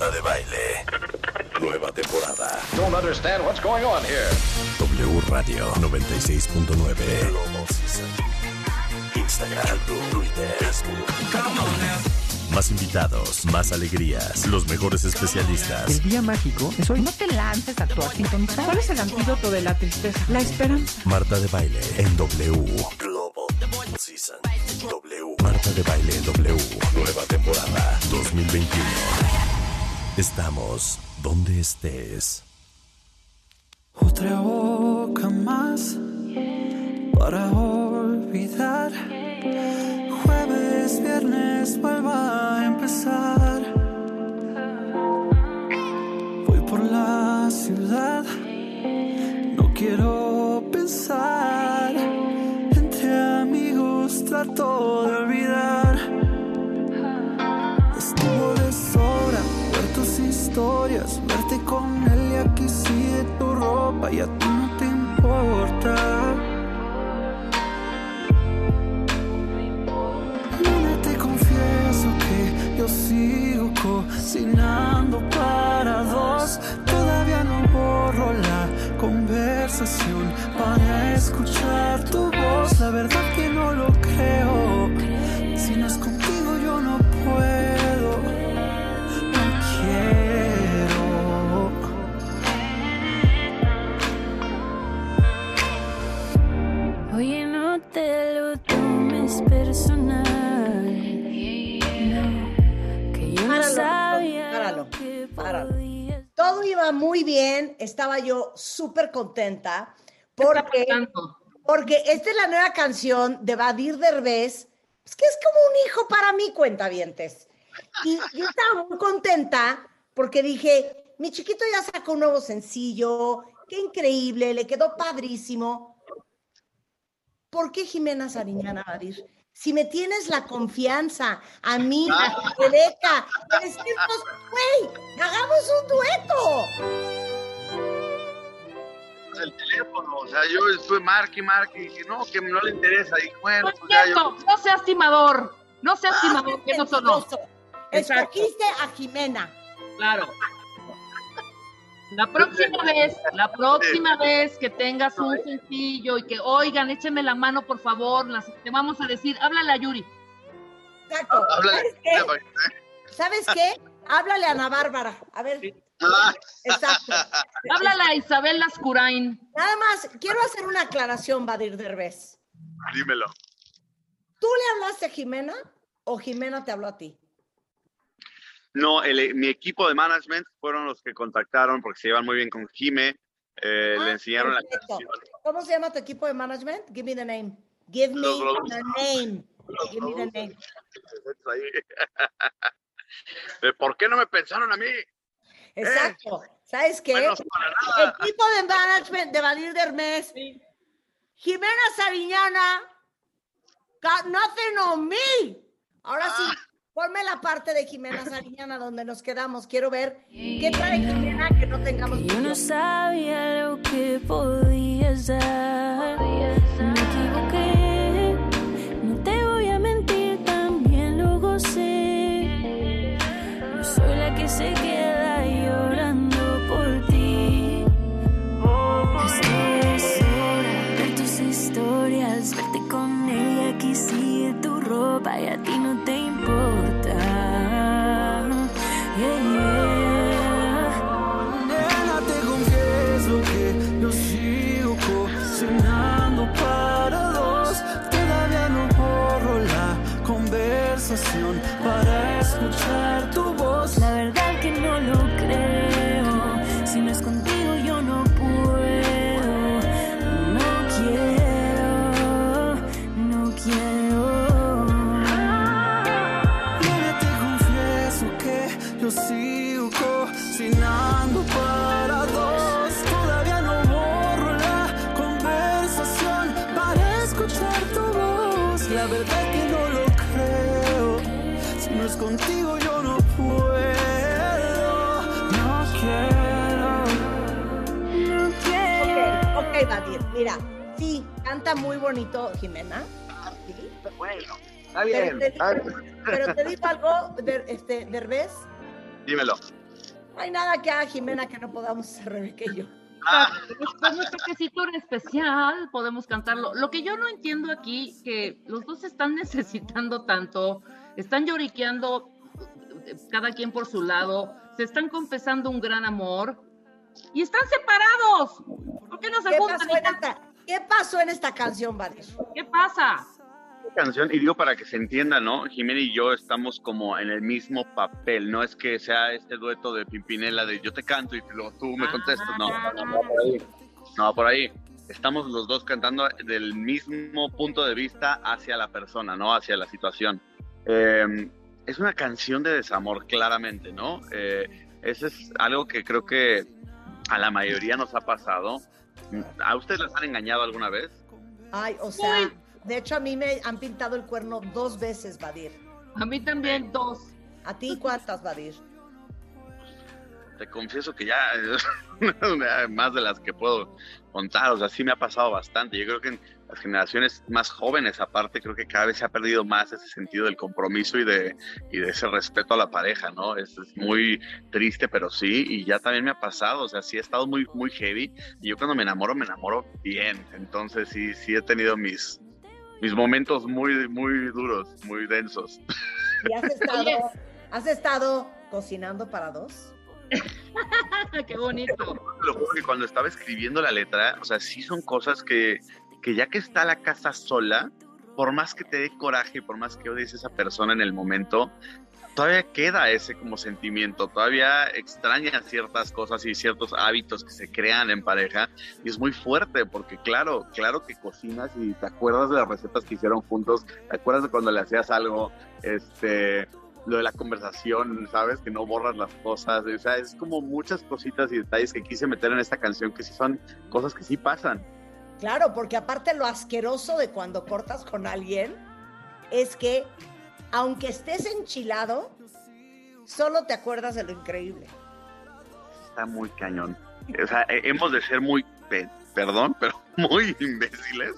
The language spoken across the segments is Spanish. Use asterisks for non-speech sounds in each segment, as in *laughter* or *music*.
Marta de Baile. Nueva temporada. Don't understand what's going on here. W Radio 96.9. Global Season. Instagram, Twitter, Facebook. Más invitados, más alegrías, los mejores especialistas. El día mágico es hoy. No te lances a actuar sintonizar. ¿Cuál es el antídoto de la tristeza? La esperanza. Marta de Baile en W. Global Season. W. Marta de Baile en W. Nueva temporada 2021. Estamos donde estés. Otra boca más para olvidar. Jueves, viernes, vuelva cocinando para dos. Todavía no borro la conversación para escuchar tu voz. La verdad que no lo yo súper contenta porque, porque esta es la nueva canción de Badir Derbez, es que es como un hijo para mí, cuentavientes. Y yo estaba muy contenta porque dije, mi chiquito ya sacó un nuevo sencillo, qué increíble, le quedó padrísimo. ¿Por qué Jimena Sariñana, Badir? Si me tienes la confianza, a mí, a Rebeca, de decirnos, güey, hagamos un dueto. El teléfono, o sea, yo estuve marque y marque y dije, no, que no le interesa, y bueno, No es pues ya cierto, yo, no seas timador. No seas timador, que no sonó. Escogiste a Jimena. Claro. La próxima vez, la próxima vez que tengas un sencillo y que oigan, échenme la mano, por favor, las, te vamos a decir, háblale a Yuri. Exacto. háblale. ¿Sabes qué? ¿Sabes qué? Háblale a Ana Bárbara. A ver, Ah, *laughs* exacto. *laughs* Háblale a Isabel Lascurain. Nada más, quiero hacer una aclaración, Badir Derbez. dímelo. ¿Tú le hablaste a Jimena o Jimena te habló a ti? No, el- mi equipo de management fueron los que contactaron porque se llevan muy bien con Jime, eh, Ah, le enseñaron la perfecto. canción. ¿Cómo se llama tu equipo de management? Give me the name. Give me Los the name. Give me the name. *laughs* ¿Por qué no me pensaron a mí? Exacto. ¿Sabes qué? Menos para nada. Equipo de management de Badir Derbez. Jimena Sariñana. Got nothing on me. Ahora sí, Ah. ponme la parte de Jimena Sariñana donde nos quedamos. Quiero ver qué trae Jimena que no tengamos. Que yo no sabía lo que podías dar. Me equivoqué, bonito Jimena. Sí. Bueno, está Pero bien. te, está digo, bien. pero te digo algo, de, este, Derbez. Dímelo. No hay nada que haga Jimena que no podamos hacer Rebeca y yo. Con nuestro quesito en especial podemos cantarlo. Lo que yo no entiendo aquí, que los dos están necesitando tanto, están lloriqueando cada quien por su lado, se están confesando un gran amor y están separados. ¿Por qué no se ¿Qué juntan? pasó, ¿Qué pasó en esta canción, Vadir? ¿Qué pasa? canción, y digo para que se entienda, ¿no? Jimena y yo estamos como en el mismo papel, no es que sea este dueto de Pimpinela de yo te canto y luego tú me contestas, no, no, no, no, por ahí. No, por ahí. Estamos los dos cantando del mismo punto de vista hacia la persona, ¿no? Hacia la situación. Eh, es una canción de desamor, claramente, ¿no? Eh, eso es algo que creo que a la mayoría nos ha pasado. ¿A ustedes les han engañado alguna vez? Ay, o sea, de hecho a mí me han pintado el cuerno dos veces, Vadir. A mí también dos. ¿A ti cuántas, Vadir? Te confieso que ya *laughs* más de las que puedo contar, o sea, sí me ha pasado bastante. Yo creo que en las generaciones más jóvenes, aparte, creo que cada vez se ha perdido más ese sentido del compromiso y de, y de ese respeto a la pareja, ¿no? Es, es, muy triste, pero sí, y ya también me ha pasado, o sea, sí he estado muy, muy heavy, y yo cuando me enamoro, me enamoro bien, entonces sí, sí he tenido mis, mis momentos muy, muy duros, muy densos. ¿Y has *laughs* estado, has estado cocinando para dos? *laughs* Qué bonito. Lo que cuando estaba escribiendo la letra, o sea, sí son cosas que, que ya que está la casa sola, por más que te dé coraje, por más que odies a esa persona en el momento, todavía queda ese como sentimiento, todavía extrañas ciertas cosas y ciertos hábitos que se crean en pareja y es muy fuerte porque claro, claro que cocinas y te acuerdas de las recetas que hicieron juntos, te acuerdas de cuando le hacías algo, este, lo de la conversación, ¿sabes? Que no borras las cosas, o sea, es como muchas cositas y detalles que quise meter en esta canción que sí son cosas que sí pasan. Claro, porque aparte lo asqueroso de cuando cortas con alguien es que aunque estés enchilado, solo te acuerdas de lo increíble. Está muy cañón. O sea, hemos de ser muy, perdón, pero *laughs* muy imbéciles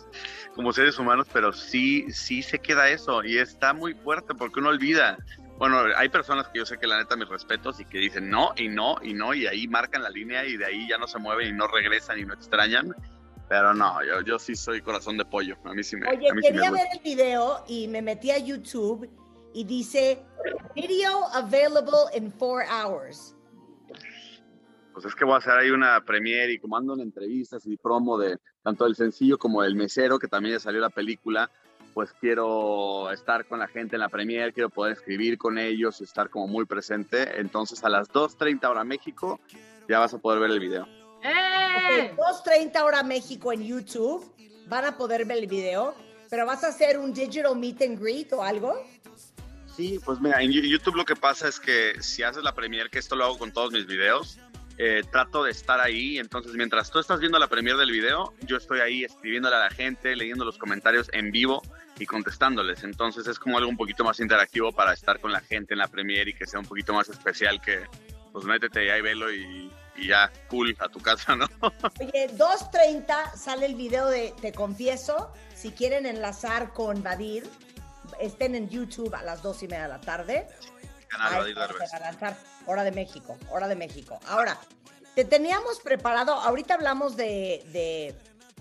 como seres humanos, pero sí, sí se queda eso y está muy fuerte porque uno olvida. Bueno, hay personas que yo sé que la neta mis respetos y que dicen no y no y no y ahí marcan la línea y de ahí ya no se mueven y no regresan y no extrañan. Pero no, yo, yo sí soy corazón de pollo. A mí sí me Oye, a mí quería sí me ver el video y me metí a YouTube y dice video available in four hours. Pues es que voy a hacer ahí una premiere y como ando en entrevistas y promo de tanto del sencillo como del mesero, que también ya salió la película, pues quiero estar con la gente en la premiere, quiero poder escribir con ellos, estar como muy presente. Entonces a las 2.30 hora México ya vas a poder ver el video. ¡Eh! Okay, 2.30 hora México en YouTube, van a poder ver el video, pero vas a hacer un digital meet and greet o algo. Sí, pues mira, en YouTube lo que pasa es que si haces la premiere, que esto lo hago con todos mis videos, eh, trato de estar ahí, entonces mientras tú estás viendo la premiere del video, yo estoy ahí escribiéndole a la gente, leyendo los comentarios en vivo y contestándoles, entonces es como algo un poquito más interactivo para estar con la gente en la premiere y que sea un poquito más especial que, pues métete ahí, velo y, y ya, cool, a tu casa, ¿no? *laughs* Oye, 2.30 sale el video de Te Confieso, si quieren enlazar con Vadir, estén en YouTube a las dos y media de la tarde. Canal Derbez. Hora de México, hora de México. Ahora, te teníamos preparado, ahorita hablamos de, de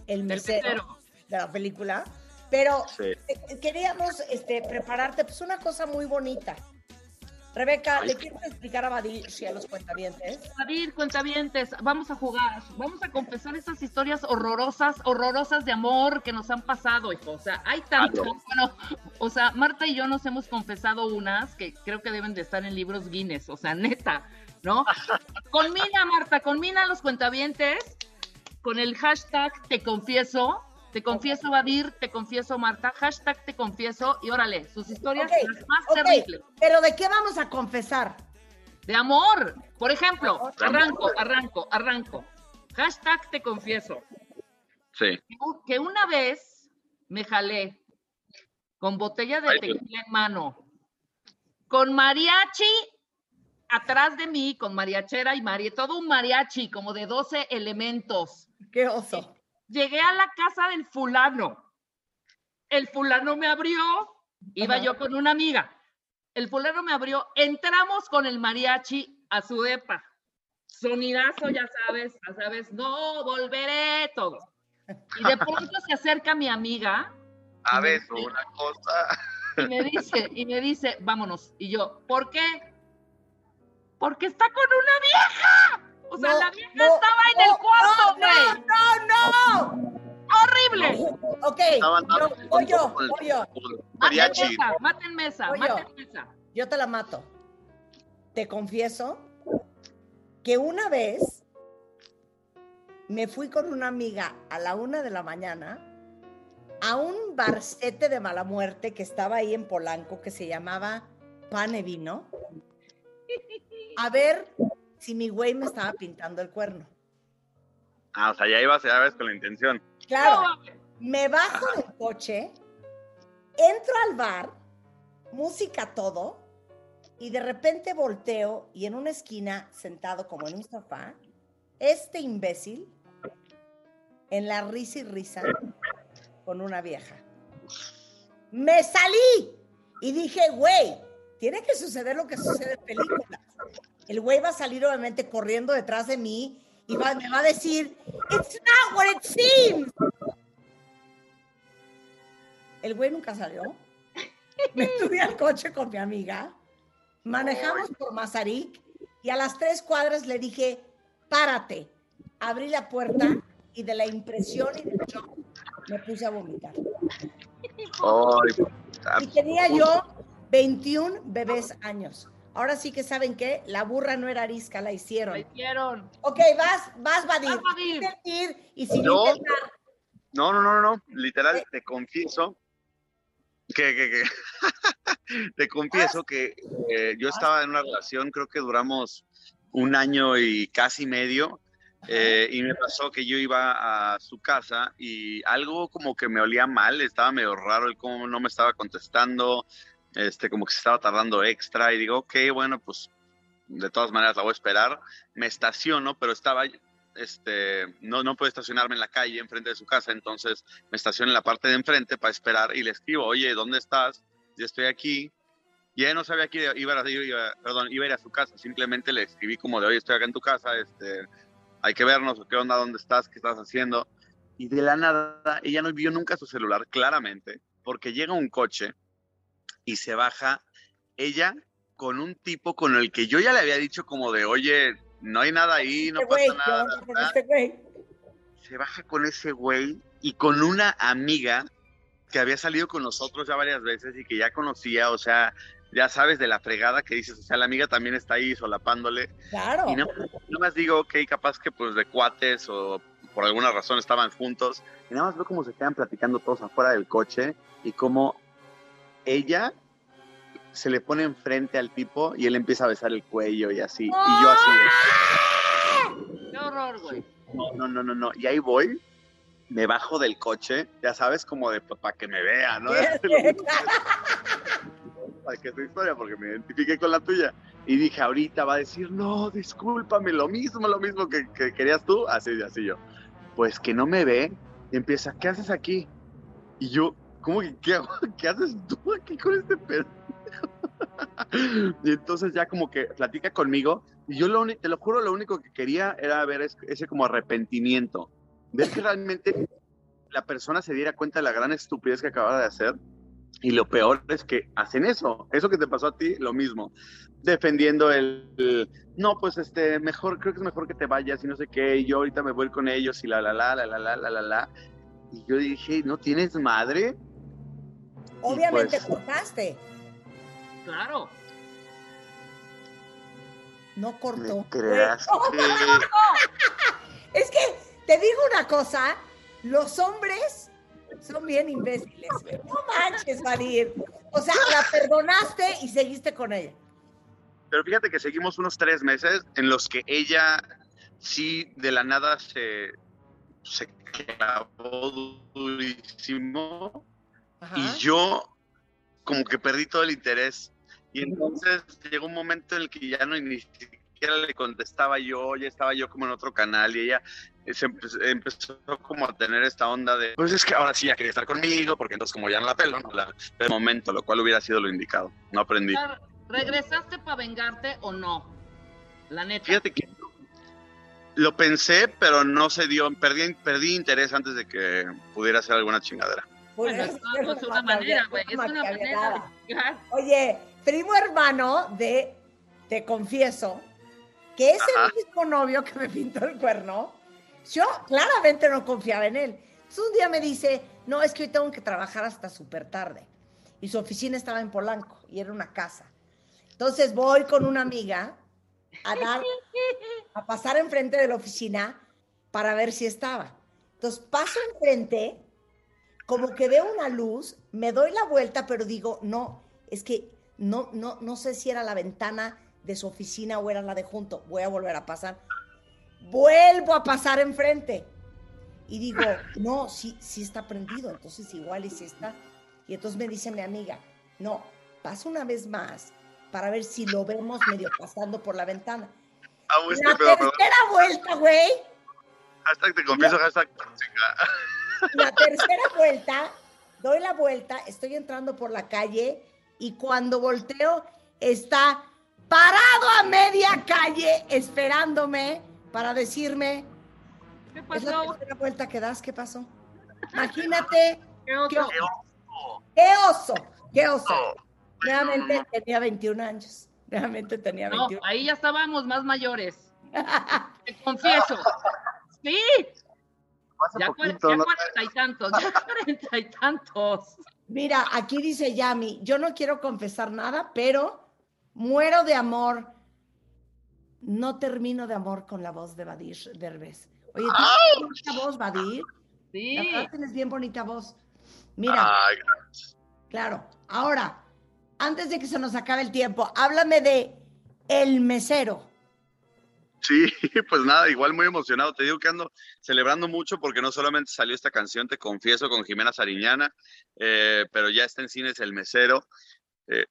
El mesero, de la película, pero Sí. queríamos este, prepararte pues una cosa muy bonita. Rebeca. ¿le quieres explicar a Vadir y a los cuentavientes? David, cuentavientes, vamos a jugar, vamos a confesar esas historias horrorosas, horrorosas de amor que nos han pasado, hijo. O sea, hay tanto. Claro. Bueno, o sea, Marta y yo nos hemos confesado unas que creo que deben de estar en libros Guinness, o sea, neta, ¿no? *laughs* Conmina, Marta, conmina a los cuentavientes con el hashtag te confieso. Te confieso, Vadir, te confieso, Marta, hashtag te confieso, y órale, sus historias Ok, las más terribles. pero ¿de qué vamos a confesar? De amor. Por ejemplo, arranco, arranco, arranco. Hashtag te confieso. Sí. Que una vez me jalé con botella de tequila en mano, con mariachi atrás de mí, con mariachera y mari, todo un mariachi como de 12 elementos. ¿Qué oso? Llegué a la casa del fulano. El fulano me abrió, iba Ajá. yo con una amiga. El fulano me abrió, entramos con el mariachi a su depa. sonidazo, ya sabes, ya sabes, no volveré, todo. Y de pronto se acerca mi amiga. A ver, una cosa. Y me dice, y me dice, vámonos. Y yo, ¿por qué? Porque está con una vieja. O sea, la vieja estaba en el cuarto, güey. No, no, no. ¡Horrible! Ok, voy yo. Maten mesa, maten mesa, maten mesa. Yo te la mato. Te confieso que una vez me fui con una amiga a la una de la mañana a un barcete de mala muerte que estaba ahí en Polanco que se llamaba Pane Vino a ver si mi güey me estaba pintando el cuerno. Ah, o sea, ya ibas, ya ves con la intención. Claro, me bajo del coche, entro al bar, música todo, y de repente volteo y en una esquina, sentado como en un sofá, este imbécil, en la risa y risa, con una vieja. Me salí y dije, güey, tiene que suceder lo que sucede en películas. El güey va a salir obviamente corriendo detrás de mí y me va a decir, it's not what it seems. El güey nunca salió. Me *laughs* subí al coche con mi amiga, manejamos por Mazarik y a las tres cuadras le dije, párate. Abrí la puerta y de la impresión y del shock me puse a vomitar. y tenía yo 21 bebés años. Ahora sí que saben que la burra no era arisca, la hicieron. La hicieron. Ok, vas, vas, Vadir. Vas, Y si no, no, no, no, no, literal, te confieso que, que, que *laughs* te confieso que eh, yo estaba en una relación, creo que duramos un año y casi medio, eh, y me pasó que yo iba a su casa y algo como que me olía mal, estaba medio raro el cómo no me estaba contestando, este, como que se estaba tardando extra y digo, ok, bueno, pues de todas maneras la voy a esperar. Me estaciono, pero estaba, este, no, no puedo estacionarme en la calle enfrente de su casa, entonces me estaciono en la parte de enfrente para esperar y le escribo, oye, ¿dónde estás? Ya estoy aquí. Y ella no sabía que iba a, iba, perdón, iba a ir a su casa, simplemente le escribí como de, oye, estoy acá en tu casa, este, hay que vernos, qué onda, dónde estás, qué estás haciendo. Y de la nada, ella no vio nunca su celular, claramente, porque llega un coche y se baja ella con un tipo con el que yo ya le había dicho como de, oye, no hay nada ahí, no pasa nada. Este se baja con ese güey y con una amiga que había salido con nosotros ya varias veces y que ya conocía, o sea, ya sabes de la fregada que dices, o sea, la amiga también está ahí solapándole. Claro. Y no, más digo, ok, capaz que pues de cuates o por alguna razón estaban juntos. Y nada más veo cómo se quedan platicando todos afuera del coche y cómo ella se le pone enfrente al tipo y él empieza a besar el cuello y así. Y yo así ¡Qué horror, güey! No, no, no, no. Y ahí voy, me bajo del coche, ya sabes, como de pues, para que me vea, ¿no? *laughs* para que tu historia, porque me identifique con la tuya. Y dije, ahorita va a decir, no, discúlpame, lo mismo, lo mismo que, que querías tú. Así, así yo. Pues que no me ve y empieza, ¿qué haces aquí? Y yo, ¿cómo que qué, *laughs* qué haces tú aquí con este pedo? *laughs* y entonces ya como que platica conmigo y yo lo te lo juro, lo único que quería era ver ese como arrepentimiento, ver que realmente la persona se diera cuenta de la gran estupidez que acababa de hacer y lo peor es que hacen eso, eso que te pasó a ti, lo mismo, defendiendo el, no, pues este, mejor, creo que es mejor que te vayas y no sé qué, y yo ahorita me voy con ellos y la, la, la, la, la, la, la, la, la. Y yo dije, ¿no tienes madre? Obviamente pues, cortaste. Claro. No cortó. *laughs* es que te digo una cosa, los hombres son bien imbéciles. No manches, Farid. O sea, la perdonaste y seguiste con ella. Pero fíjate que seguimos unos tres meses en los que ella sí de la nada se, se clavó durísimo y yo como que perdí todo el interés. Y entonces llegó un momento en el que ya no ni siquiera le contestaba yo, ya estaba yo como en otro canal y ella se empezó, como a tener esta onda de, pues es que ahora sí ya quería estar conmigo, porque entonces como ya no la pelo, no la de momento, lo cual hubiera sido lo indicado. No aprendí. ¿Regresaste para vengarte o no? La neta. Fíjate que Lo pensé, pero no se dio. Perdí, perdí interés antes de que pudiera hacer alguna chingadera. Bueno, es, es una manera, güey. Es una manera. Oye, primo hermano de Te Confieso, que es el mismo novio que me pintó el cuerno, yo claramente no confiaba en él. Entonces un día me dice, no, es que hoy tengo que trabajar hasta súper tarde. Y su oficina estaba en Polanco y era una casa. Entonces voy con una amiga a dar, a pasar enfrente de la oficina para ver si estaba. Entonces paso enfrente, como que veo una luz, me doy la vuelta, pero digo, no, es que no, no, no sé si era la ventana de su oficina o era la de junto. Voy a volver a pasar. Vuelvo a pasar enfrente. Y digo, *laughs* no, sí, sí está prendido, entonces igual y sí está. Y entonces me dice mi amiga, no, pasa una vez más para ver si lo vemos medio pasando por la ventana. Ah, la tercera vuelta, güey. Hashtag te confieso, hashtag La tercera vuelta, doy la vuelta, estoy entrando por la calle y cuando volteo está parado a media calle esperándome para decirme, ¿qué pasó? Es la tercera vuelta que das, ¿qué pasó? *laughs* Imagínate. *laughs* ¿Qué oso? ¿Qué oso? ¿Qué oso? ¿Qué oso? Realmente tenía 21 años. Realmente tenía 21. No, ahí ya estábamos más mayores. *laughs* Te confieso. Sí. Ya, poquito, ya ¿no? cuarenta y tantos, ya cuarenta y tantos. Mira, aquí dice Yami, yo no quiero confesar nada, pero muero de amor. No termino de amor con la voz de Badir Derbez. Oye, tienes bonita voz, Badir. Sí. La verdad tienes bien bonita voz. Mira, Ay, claro. Ahora, antes de que se nos acabe el tiempo, háblame de El Mesero. Sí, *laughs* pues nada, igual muy emocionado. Te digo que ando celebrando mucho porque no solamente salió esta canción, te confieso, con Jimena Sariñana, eh, pero ya está en cines El Mesero. Eh,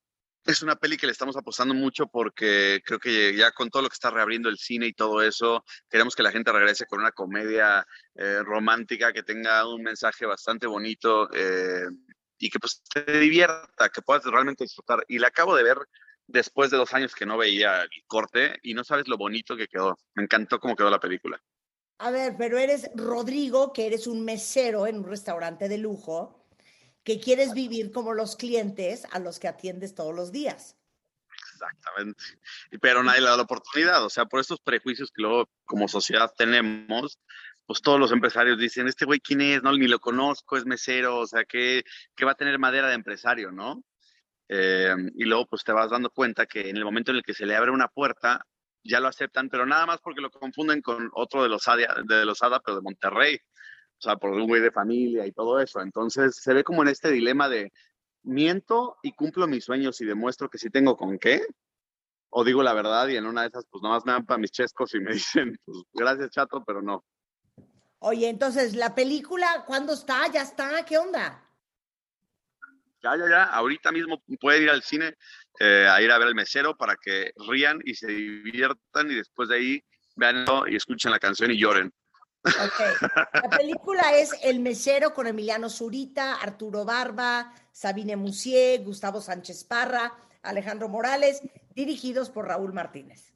es una peli que le estamos apostando mucho porque creo que ya con todo lo que está reabriendo el cine y todo eso, queremos que la gente regrese con una comedia eh, romántica que tenga un mensaje bastante bonito eh, y que pues te divierta, que puedas realmente disfrutar. Y la acabo de ver después de dos años que no veía el corte y no sabes lo bonito que quedó. Me encantó cómo quedó la película. A ver, pero eres Rodrigo, que eres un mesero en un restaurante de lujo, que quieres vivir como los clientes a los que atiendes todos los días. Exactamente. Pero nadie le da la oportunidad. O sea, por estos prejuicios que luego como sociedad tenemos, pues todos los empresarios dicen, este güey, ¿quién es? No, ni lo conozco, es mesero, o sea, que, que va a tener madera de empresario, ¿no? Eh, y luego pues te vas dando cuenta que en el momento en el que se le abre una puerta, ya lo aceptan, pero nada más porque lo confunden con otro de los ADA, de los ADA pero de Monterrey. O sea, por un güey de familia y todo eso. Entonces se ve como en este dilema de miento y cumplo mis sueños y demuestro que sí tengo con qué, o digo la verdad y en una de esas pues nomás me dan para mis chescos y me *laughs* dicen, pues gracias chato, pero no. Oye, entonces, ¿la película cuándo está? ¿Ya está? ¿Qué onda? Ya, ya, ya, ahorita mismo pueden ir al cine eh, a ir a ver el mesero para que rían y se diviertan y después de ahí vean y escuchen la canción y lloren. La película es El Mesero con Emiliano Zurita, Arturo Barba, Sabine Musier, Gustavo Sánchez Parra, Alejandro Morales, dirigidos por Raúl Martínez.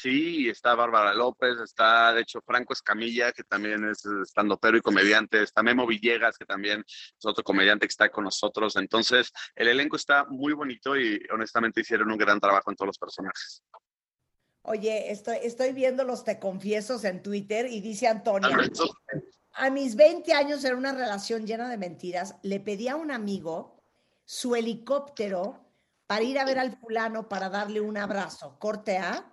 Sí, está Bárbara López, está de hecho Franco Escamilla, que también es estandopero y comediante, está Memo Villegas, que también es otro comediante que está con nosotros. Entonces, el elenco está muy bonito y honestamente hicieron un gran trabajo en todos los personajes. Oye, estoy, estoy viendo los te confiesos en Twitter y dice Antonia, a mis 20 años era una relación llena de mentiras, le pedí a un amigo su helicóptero para ir a ver al fulano para darle un abrazo. Corte A,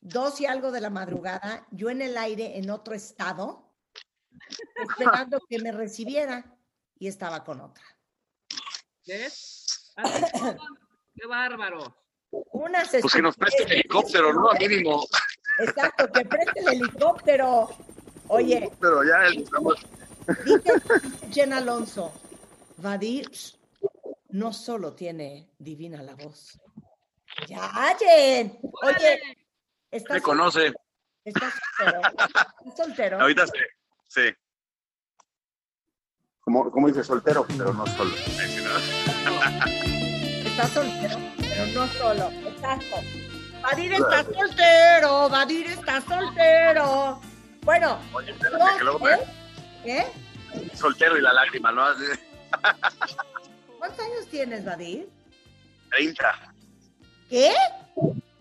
dos y algo de la madrugada, yo en el aire en otro estado, *laughs* esperando que me recibiera y estaba con otra. ¿Ves? ¡Qué bárbaro! Unas Pues que nos preste el helicóptero, ¿no? A mínimo. Exacto, que preste el helicóptero. Oye, Pero ya estamos. Dice Jen Alonso, Vadir no solo tiene divina la voz. Ya, Jen. Oye, ¿estás, Me conoce. estás soltero? ¿Estás soltero? *laughs* Ahorita sí. Sí. Como, como dice, soltero, pero no solo. Estás soltero, pero no solo. Exacto. Vadir está soltero, Vadir está soltero. Bueno, Oye, espérate, que luego me- ¿eh? ¿Qué? Soltero y la lágrima, ¿no? ¿Cuántos años tienes, Vadir? 30. ¿Qué?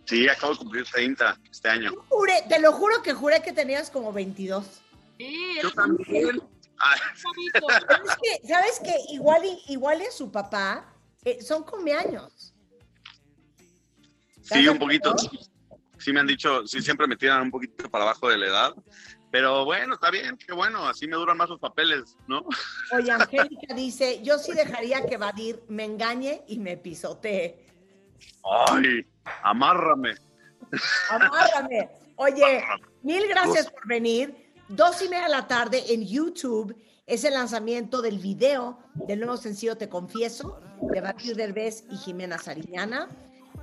Sí, acabo de cumplir 30 este año. Juré, te lo juro que juré que tenías como 22. Sí, Yo también. Ah, un chavito. *laughs* Pero es que, ¿sabes qué? Igual y, igual y su papá eh, son cumpleaños. sí, un poquito. Sí me han dicho, sí siempre me tiran un poquito para abajo de la edad. Pero bueno, está bien, qué bueno, así me duran más los papeles, ¿no? Oye, *laughs* Angélica dice, yo sí dejaría que Vadir me engañe y me pisotee. Ay, amárrame. Amárrame. Oye, mil gracias por venir. Dos y media de la tarde en YouTube es el lanzamiento del video del nuevo sencillo Te Confieso de Batir Derbez y Jimena Sariñana.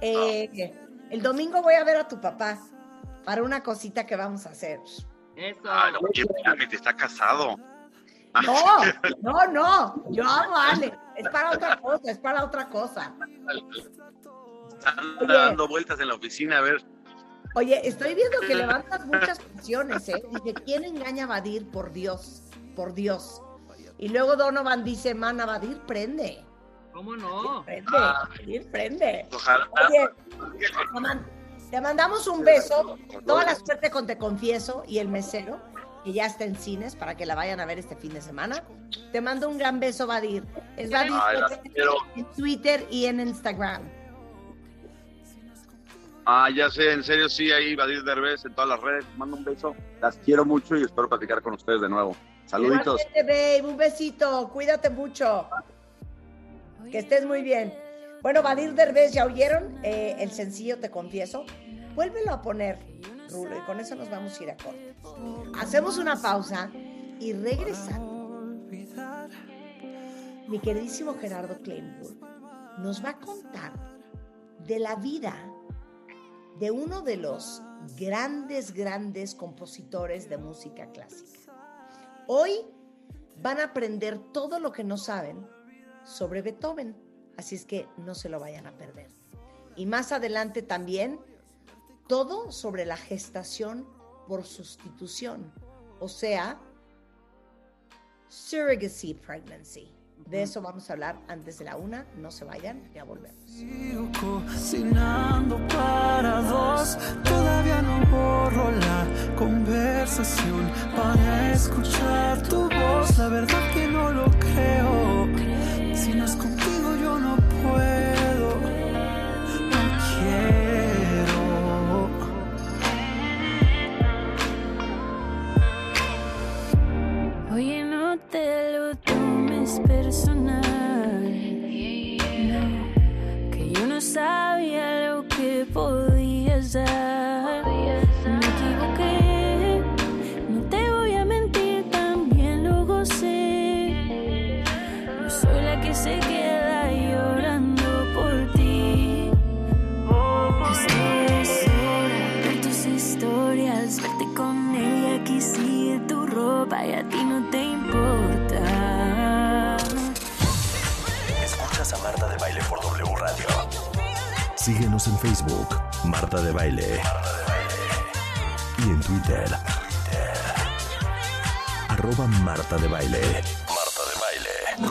Eh, el domingo voy a ver a tu papá para una cosita que vamos a hacer. Eso. Ay, no, oye, está casado. No, no, no. Yo amo a Ale. Es para otra cosa, es para otra cosa. Anda Oye. dando vueltas en la oficina a ver. Oye, estoy viendo que levantas *laughs* muchas canciones, ¿eh? Dice, ¿quién engaña a Badir? Por Dios, por Dios. Y luego Donovan dice, mana, Badir prende. ¿Cómo no? Prende, Badir prende. Ojalá. Oye, te man- te mandamos un beso. Toda la suerte con Te Confieso y El Mesero, que ya está en cines para que la vayan a ver este fin de semana. Te mando un gran beso, Badir. Es Badir Ay, en Twitter y en Instagram. Ah, ya sé, en serio, sí, ahí Vadir Derbez en todas las redes. Mando un beso. Las quiero mucho y espero platicar con ustedes de nuevo. Saluditos. Babe, un besito, cuídate mucho. Que estés muy bien. Bueno, Vadir Derbez, ¿ya oyeron eh, el sencillo Te Confieso? Vuélvelo a poner, Rulo, y con eso nos vamos a ir a corte. Hacemos una pausa y regresando. Mi queridísimo Gerardo Kleinburg nos va a contar de la vida de uno de los grandes, grandes compositores de música clásica. Hoy van a aprender todo lo que no saben sobre Beethoven, así es que no se lo vayan a perder. Y más adelante también todo sobre la gestación por sustitución, o sea, surrogacy pregnancy. De eso vamos a hablar antes de la una, no se vayan, ya volvemos. Cocinando para dos. Todavía no borro la conversación para escuchar tu voz. La verdad que no lo creo. En Facebook, Marta de Baile. Y en Twitter, arroba Marta de Baile. Marta de Baile.